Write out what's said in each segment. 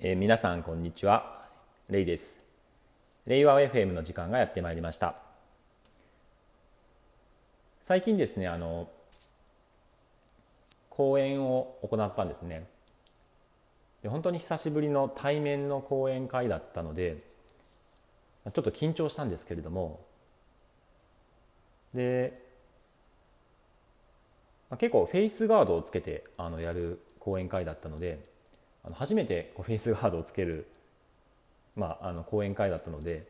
えー、皆さんこんにちは。レイです。レイワ FM の時間がやってまいりました。最近ですねあの講演を行ったんですね。で本当に久しぶりの対面の講演会だったのでちょっと緊張したんですけれどもで結構フェイスガードをつけてあのやる講演会だったのであの初めてこうフェイスガードをつける、まあ、あの講演会だったので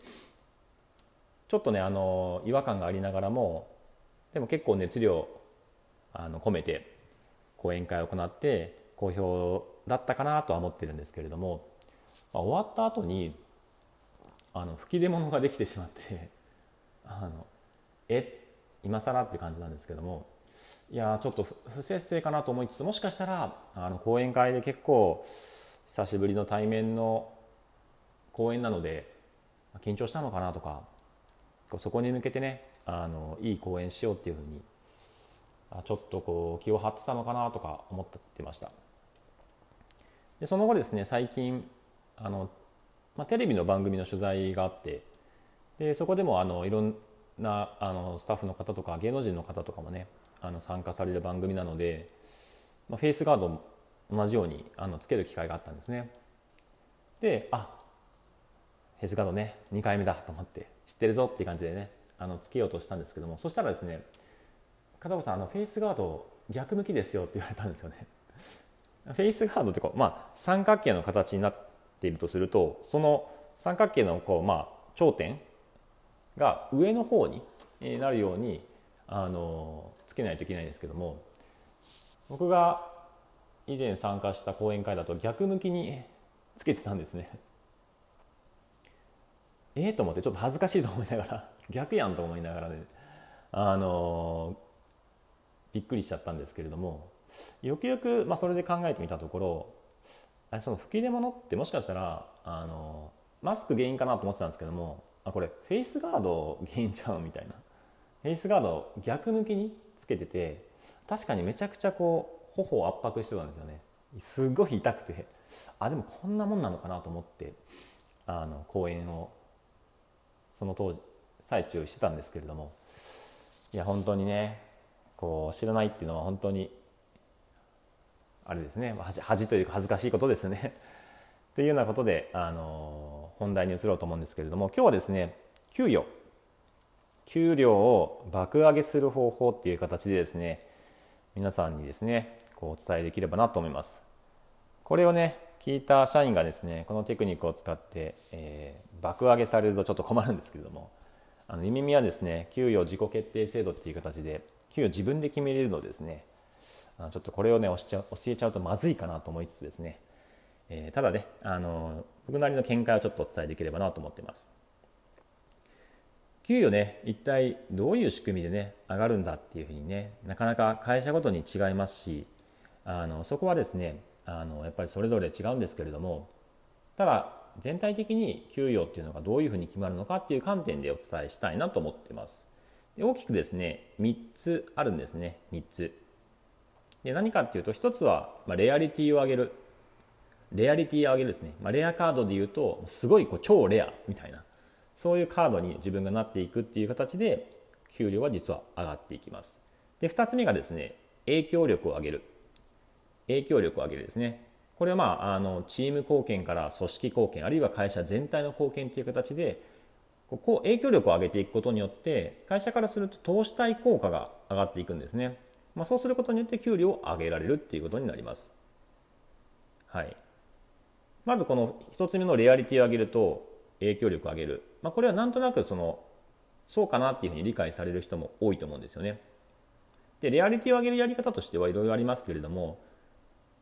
ちょっとねあの違和感がありながらもでも結構熱量あの込めて講演会を行って好評だったかなとは思ってるんですけれども、まあ、終わった後にあの吹き出物ができてしまってあのえ今更って感じなんですけどもいやちょっと不節制かなと思いつつもしかしたらあの講演会で結構久しぶりの対面の講演なので緊張したのかなとかそこに向けてねあのいい講演しようっていうふうにちょっとこう気を張ってたのかなとか思ってました。でその後ですね最近あの、まあ、テレビの番組の取材があってでそこでもあのいろんなあのスタッフの方とか芸能人の方とかもねあの参加される番組なので、まあ、フェイスガードも同じようにあのつける機会があったんですね。であフェイスガードね2回目だと思って知ってるぞっていう感じでねあのつけようとしたんですけどもそしたらですね片岡さんあのフェイスガード逆向きですよって言われたんですよね。フェイスガードってこう、まあ、三角形の形になっているとするとその三角形のこう、まあ、頂点が上の方になるようにあのけないといけないんですけども僕が以前参加した講演会だと逆向きにつけてたんですね。ええー、と思ってちょっと恥ずかしいと思いながら逆やんと思いながらねあのびっくりしちゃったんですけれどもよくよく、まあ、それで考えてみたところあその吹き出物ってもしかしたらあのマスク原因かなと思ってたんですけどもあこれフェイスガード原因ちゃうみたいな。フェイスガード逆向きにつけてて確かにめちゃくちゃこう頬を圧迫してたんですよね。すごい痛くて。あでもこんなもんなのかなと思ってあの講演をその当時最中してたんですけれども。いや本当にねこう知らないっていうのは本当にあれですね。恥というか恥ずかしいことですね。というようなことであの本題に移ろうと思うんですけれども。今日はですね給与。給料を爆上げする方法っていう形でですね皆さんにですねこうお伝えできればなと思います。これをね聞いた社員がですねこのテクニックを使って、えー、爆上げされるとちょっと困るんですけれどもあの耳はですね給与自己決定制度っていう形で給与自分で決めれるのでですねちょっとこれをね教えちゃうとまずいかなと思いつつですね、えー、ただねあの僕なりの見解をちょっとお伝えできればなと思ってます。給与ね一体どういう仕組みでね上がるんだっていうふうにねなかなか会社ごとに違いますしあのそこはですねあのやっぱりそれぞれ違うんですけれどもただ全体的に給与っていうのがどういうふうに決まるのかっていう観点でお伝えしたいなと思ってます。大きくですね3つあるんですね3つ。で何かっていうと1つは、まあ、レアリティを上げる。レアリティを上げるですね、まあ、レアカードで言うとすごいこう超レアみたいな。そういうカードに自分がなっていくっていう形で給料は実は上がっていきます。で2つ目がですね影響力を上げる。影響力を上げるですね。これはまああのチーム貢献から組織貢献あるいは会社全体の貢献という形でこう影響力を上げていくことによって会社からすると投資対効果が上がっていくんですね、まあ、そうすることによって給料を上げられるっていうことになります。はい。まずこの1つ目のレアリティを上げると影響力を上げる、まあ、これはなんとなくそのそうかなっていうふうに理解される人も多いと思うんですよね。でレアリティを上げるやり方としてはいろいろありますけれども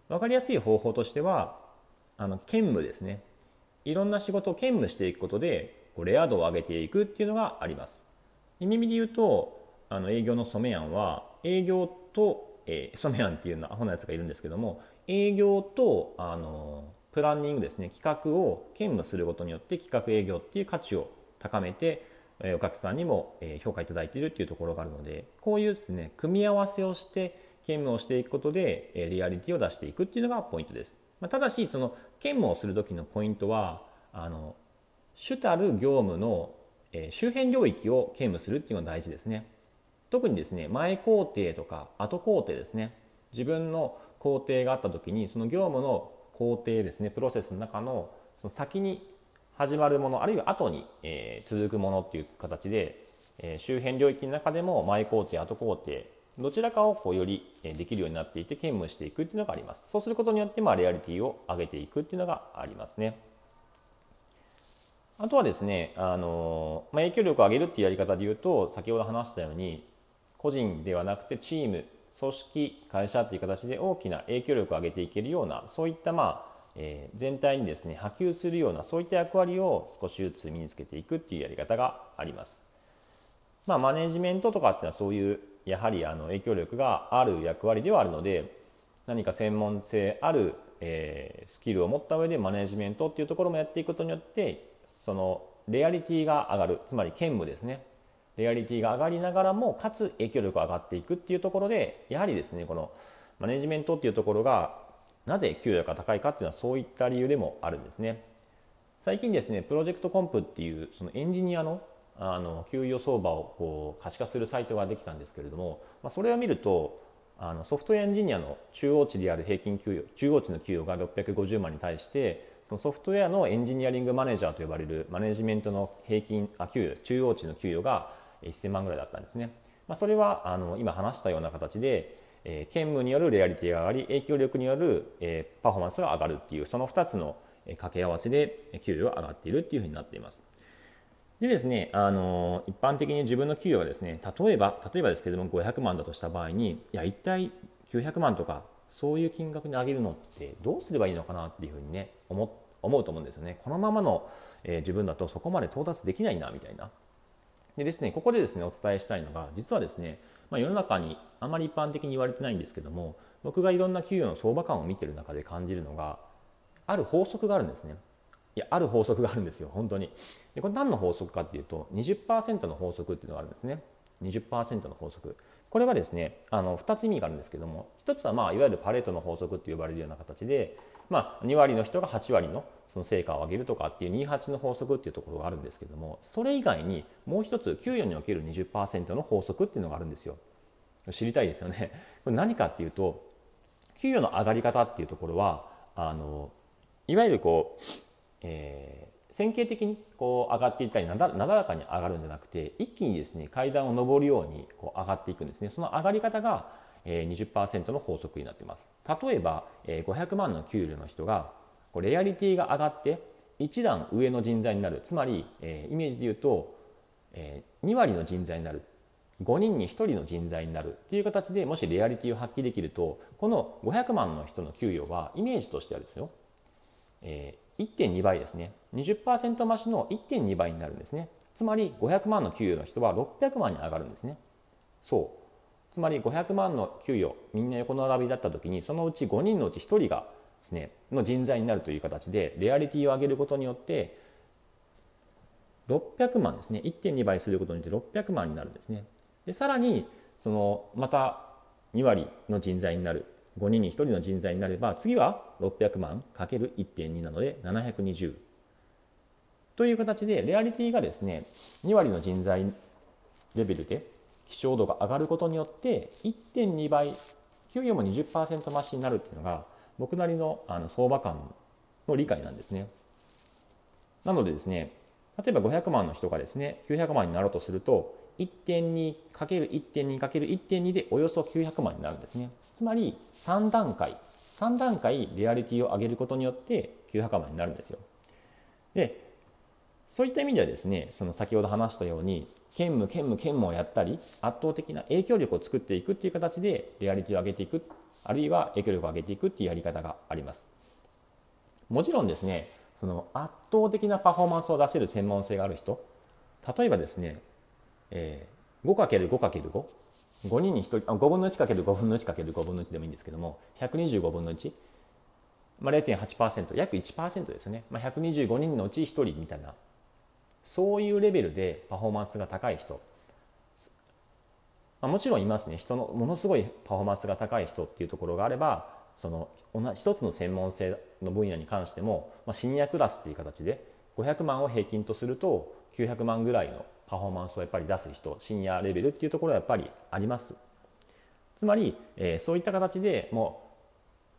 分かりやすい方法としてはあの兼務ですねいろんな仕事を兼務していくことでこうレア度を上げていくっていうのがあります。耳で言うとあの営業の染谷は営業と、えー、染谷っていうのはアホなやつがいるんですけども営業とあのプランニングですね。企画を兼務することによって企画営業っていう価値を高めてお客さんにも評価いただいているっていうところがあるのでこういうですね組み合わせをして兼務をしていくことでリアリティを出していくっていうのがポイントです。ま、ただしその兼務をする時のポイントはあの主たる業務の、周辺領域を兼務するっていうのが大事ですね。特にですね前工程とか後工程ですね。自分の工程があった時にその業務の工程ですねプロセスの中のその先に始まるものあるいは後に、えー、続くものっていう形で、えー、周辺領域の中でも前工程後工程どちらかをこうよりできるようになっていて兼務していくっていうのがあります。そうすることによってまあレアリティを上げていくっていうのがありますね。あとはですねあの、まあ、影響力を上げるっていうやり方で言うと先ほど話したように個人ではなくてチーム組織会社っていう形で大きな影響力を上げていけるようなそういったまあ、えー、全体にですね波及するようなそういった役割を少しずつ身につけていくっていうやり方があります。まあ、マネジメントとかっていうのはそういうやはりあの影響力がある役割ではあるので何か専門性ある、えー、スキルを持った上でマネジメントっていうところもやっていくことによってそのレアリティが上がるつまり兼務ですねレアリティが上がりながらもかつ影響力が上がっていくっていうところでやはりですねこのマネジメントっていうところがなぜ給与が高いかっていうのはそういった理由でもあるんですね。最近ですねプロジェクトコンプっていうそのエンジニアのあの給与相場をこう可視化するサイトができたんですけれども、まあ、それを見るとあのソフトウェアエンジニアの中央値である平均給与中央値の給与が650万に対してそのソフトウェアのエンジニアリングマネージャーと呼ばれるマネジメントの平均あ給与中央値の給与が1000万ぐらいだったんですね。まあ、それはあの今話したような形で、えー、兼務によるレアリティが上がり影響力による、えー、パフォーマンスが上がるっていうその2つの掛け合わせで給与が上がっているっていうふうになっています。でですね、あの一般的に自分の給与がですね例えば例えばですけども500万だとした場合にいや一体900万とかそういう金額に上げるのってどうすればいいのかなっていうふうにね思思うと思うんですよねこのままの、えー、自分だとそこまで到達できないなみたいなでですねここでですねお伝えしたいのが実はですね、まあ、世の中にあまり一般的に言われてないんですけども僕がいろんな給与の相場感を見てる中で感じるのがある法則があるんですね。いやある法則があるんですよ本当に。でこれ何の法則かっていうと20%の法則っていうのがあるんですね。20%の法則。これはですねあの2つ意味があるんですけども1つはまあいわゆるパレートの法則って呼ばれるような形で、まあ、2割の人が8割のその成果を上げるとかっていう28の法則っていうところがあるんですけどもそれ以外にもう1つ給与における20%の法則っていうのがあるんですよ。知りたいですよね。これ何かっていうと給与の上がり方っていうところはあのいわゆるこうえー、線形的にこう上がっていったりなだなだらかに上がるんじゃなくて一気にですね階段を上るようにこう上がっていくんですね。その上がり方が、えー、20%の法則になっています。例えば、えー、500万の給料の人がこうレアリティが上がって1段上の人材になる。つまり、えー、イメージで言うと、えー、2割の人材になる。5人に1人の人材になる。っていう形でもしレアリティを発揮できるとこの500万の人の給与はイメージとしてはですよ、えー、1.2倍ですね。20%増しの1.2倍になるんですね。つまり500万の給与の人は600万に上がるんですね。そう。つまり500万の給与みんな横並びだった時にそのうち5人のうち1人がですねの人材になるという形でレアリティを上げることによって600万ですね。1.2倍することによって600万になるんですね。でさらにそのまた2割の人材になる。5人に1人の人材になれば次は600万 ×1.2 なので720という形でレアリティがですね2割の人材レベルで希少度が上がることによって1.2倍給与も20%増しになるっていうのが僕なりのあの相場感の理解なんですね。なのでですね例えば500万の人がですね900万になろうとすると 1.2×1.2×1.2 でおよそ900万になるんですね。つまり3段階、3段階リアリティを上げることによって900万になるんですよ。で、そういった意味ではですね、その先ほど話したように、兼務、兼務、兼務をやったり、圧倒的な影響力を作っていくっていう形でリアリティを上げていく、あるいは影響力を上げていくっていうやり方があります。もちろんですね、その圧倒的なパフォーマンスを出せる専門性がある人、例えばですね、えー、5×5×5 5人に1人あ5分の 1×5 分の 1×5 分の1でもいいんですけども125分の1、まあ、0.8%約1%ですね、まあ、125人のうち1人みたいな。そういうレベルでパフォーマンスが高い人、まあ、もちろんいますね。人のものすごいパフォーマンスが高い人っていうところがあればその一つの専門性の分野に関しても、まあ、シニアクラスっていう形で500万を平均とすると900万ぐらいのパフォーマンスをやっぱり出す人シニアレベルっていうところはやっぱりあります。つまり、えー、そういった形でも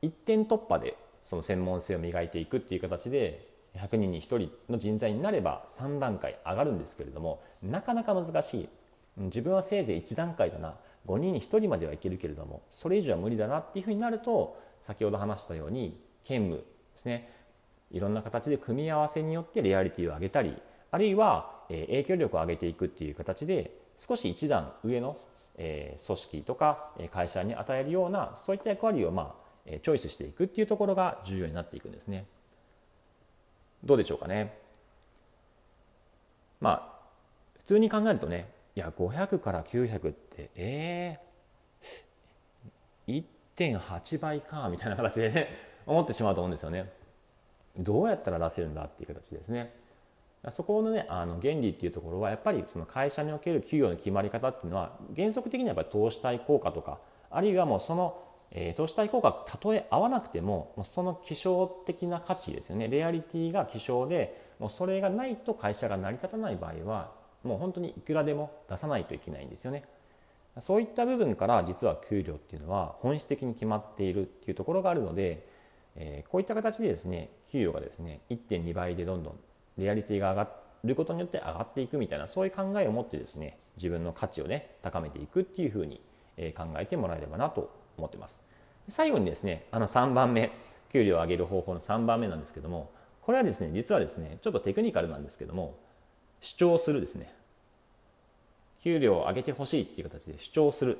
う一点突破でその専門性を磨いていくっていう形で100人に1人の人材になれば3段階上がるんですけれどもなかなか難しい。自分はせいぜい1段階だな。5人に1人まではいけるけれどもそれ以上は無理だなっていうふうになると先ほど話したように兼務ですね。いろんな形で組み合わせによってレアリティを上げたりあるいは、え影響力を上げていくっていう形で少し一段上の、え組織とか会社に与えるようなそういった役割を、まあえ、チョイスしていくっていうところが重要になっていくんですね。どうでしょうかね。まあ普通に考えるとねいや500から900ってえー、1.8倍かみたいな形で思ってしまうと思うんですよね。どうやったら出せるんだっていう形ですね。そこのねあの原理っていうところはやっぱりその会社における給与の決まり方っていうのは原則的にはやっぱり投資対効果とかあるいはもうその、えー、投資対効果たとえ合わなくてもその希少的な価値ですよねレアリティが希少でもうそれがないと会社が成り立たない場合はもう本当にいくらでも出さないといけないんですよね。そういった部分から実は給料っていうのは本質的に決まっているっていうところがあるので、えー、こういった形でですね給与がですね1.2倍でどんどんリアリティが上がることによって上がっていくみたいなそういう考えを持ってですね自分の価値をね高めていくっていうふうに考えてもらえればなと思ってます。最後にですねあの3番目給料を上げる方法の3番目なんですけどもこれはですね実はですねちょっとテクニカルなんですけども主張するですね。給料を上げてほしいっていう形で主張する。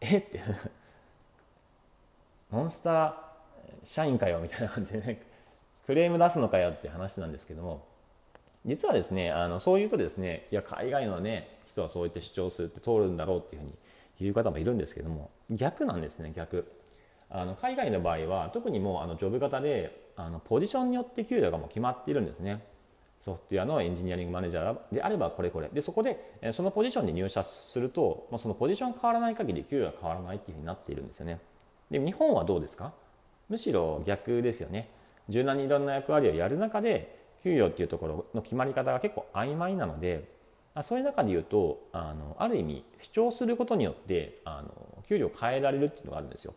え？って。モンスター社員かよみたいな感じでね。クレーム出すのかよって話なんですけども実はですねあのそう言うとですねいや海外のね人はそう言って主張するって通るんだろうっていうふうに言う方もいるんですけども逆なんですね逆。あの海外の場合は特にもうあのジョブ型であのポジションによって給料がもう決まっているんですね。ソフトウェアのエンジニアリングマネージャーであればこれこれ。でそこでそのポジションに入社するとまあそのポジション変わらない限り給料が変わらないっていうふうになっているんですよね。で日本はどうですか？むしろ逆ですよね。柔軟にいろんな役割をやる中で給与っていうところの決まり方が結構曖昧なのでそういう中で言うとあのある意味主張することによってあの給料を変えられるっていうのがあるんですよ。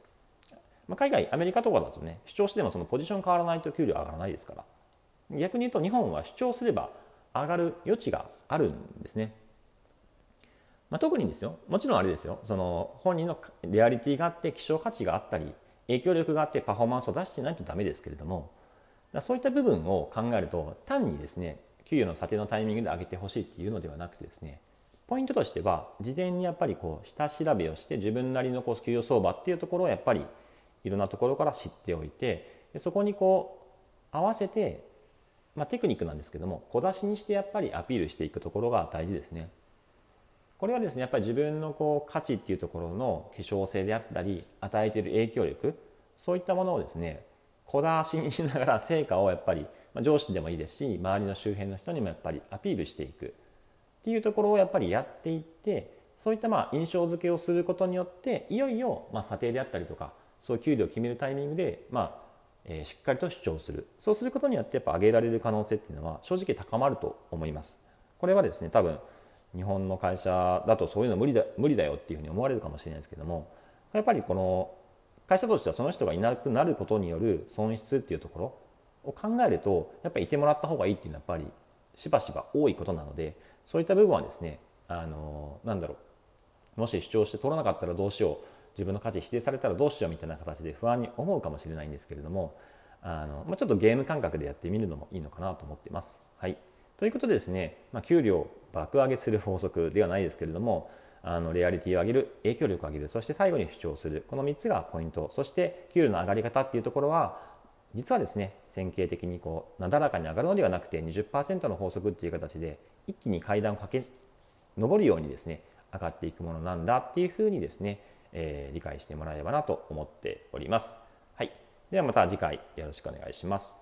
まあ、海外アメリカとかだとね主張してもそのポジション変わらないと給料上がらないですから逆に言うと日本は主張すれば上がる余地があるんですね。まあ、特にですよもちろんあれですよその本人のリアリティがあって希少価値があったり影響力があってパフォーマンスを出してないとダメですけれどもそういった部分を考えると単にですね給与の査定のタイミングで上げてほしいっていうのではなくてですねポイントとしては事前にやっぱりこう下調べをして自分なりのこう給与相場っていうところをやっぱりいろんなところから知っておいてでそこにこう合わせて、まあ、テクニックなんですけども小出しにしてやっぱりアピールしていくところが大事ですね。これはですねやっぱり自分のこう価値っていうところの希少性であったり与えている影響力そういったものをですね小出しにしながら成果をやっぱり、ま、上司でもいいですし周りの周辺の人にもやっぱりアピールしていくっていうところをやっぱりやっていってそういったまあ印象付けをすることによっていよいよま査定であったりとかそういう給料を決めるタイミングでまあえ、しっかりと主張する。そうすることによってやっぱ上げられる可能性っていうのは正直高まると思います。これはですね多分日本の会社だとそういうの無理だ無理だよっていうふうに思われるかもしれないですけどもやっぱりこの会社としてはその人がいなくなることによる損失っていうところを考えるとやっぱりいてもらった方がいいっていうのはやっぱりしばしば多いことなのでそういった部分はですねあのなんだろうもし主張して取らなかったらどうしよう自分の価値否定されたらどうしようみたいな形で不安に思うかもしれないんですけれどもあの、まあ、ちょっとゲーム感覚でやってみるのもいいのかなと思ってます。はい、ということでですね、まあ、給料爆上げする法則ではないですけれどもあのレアリティを上げる影響力を上げるそして最後に主張するこの3つがポイントそして給料の上がり方っていうところは実はですね線形的にこうなだらかに上がるのではなくて20%の法則っていう形で一気に階段を駆け上るようにですね上がっていくものなんだっていうふうにですね、えー、理解してもらえればなと思っております。はい、ではまた次回よろしくお願いします。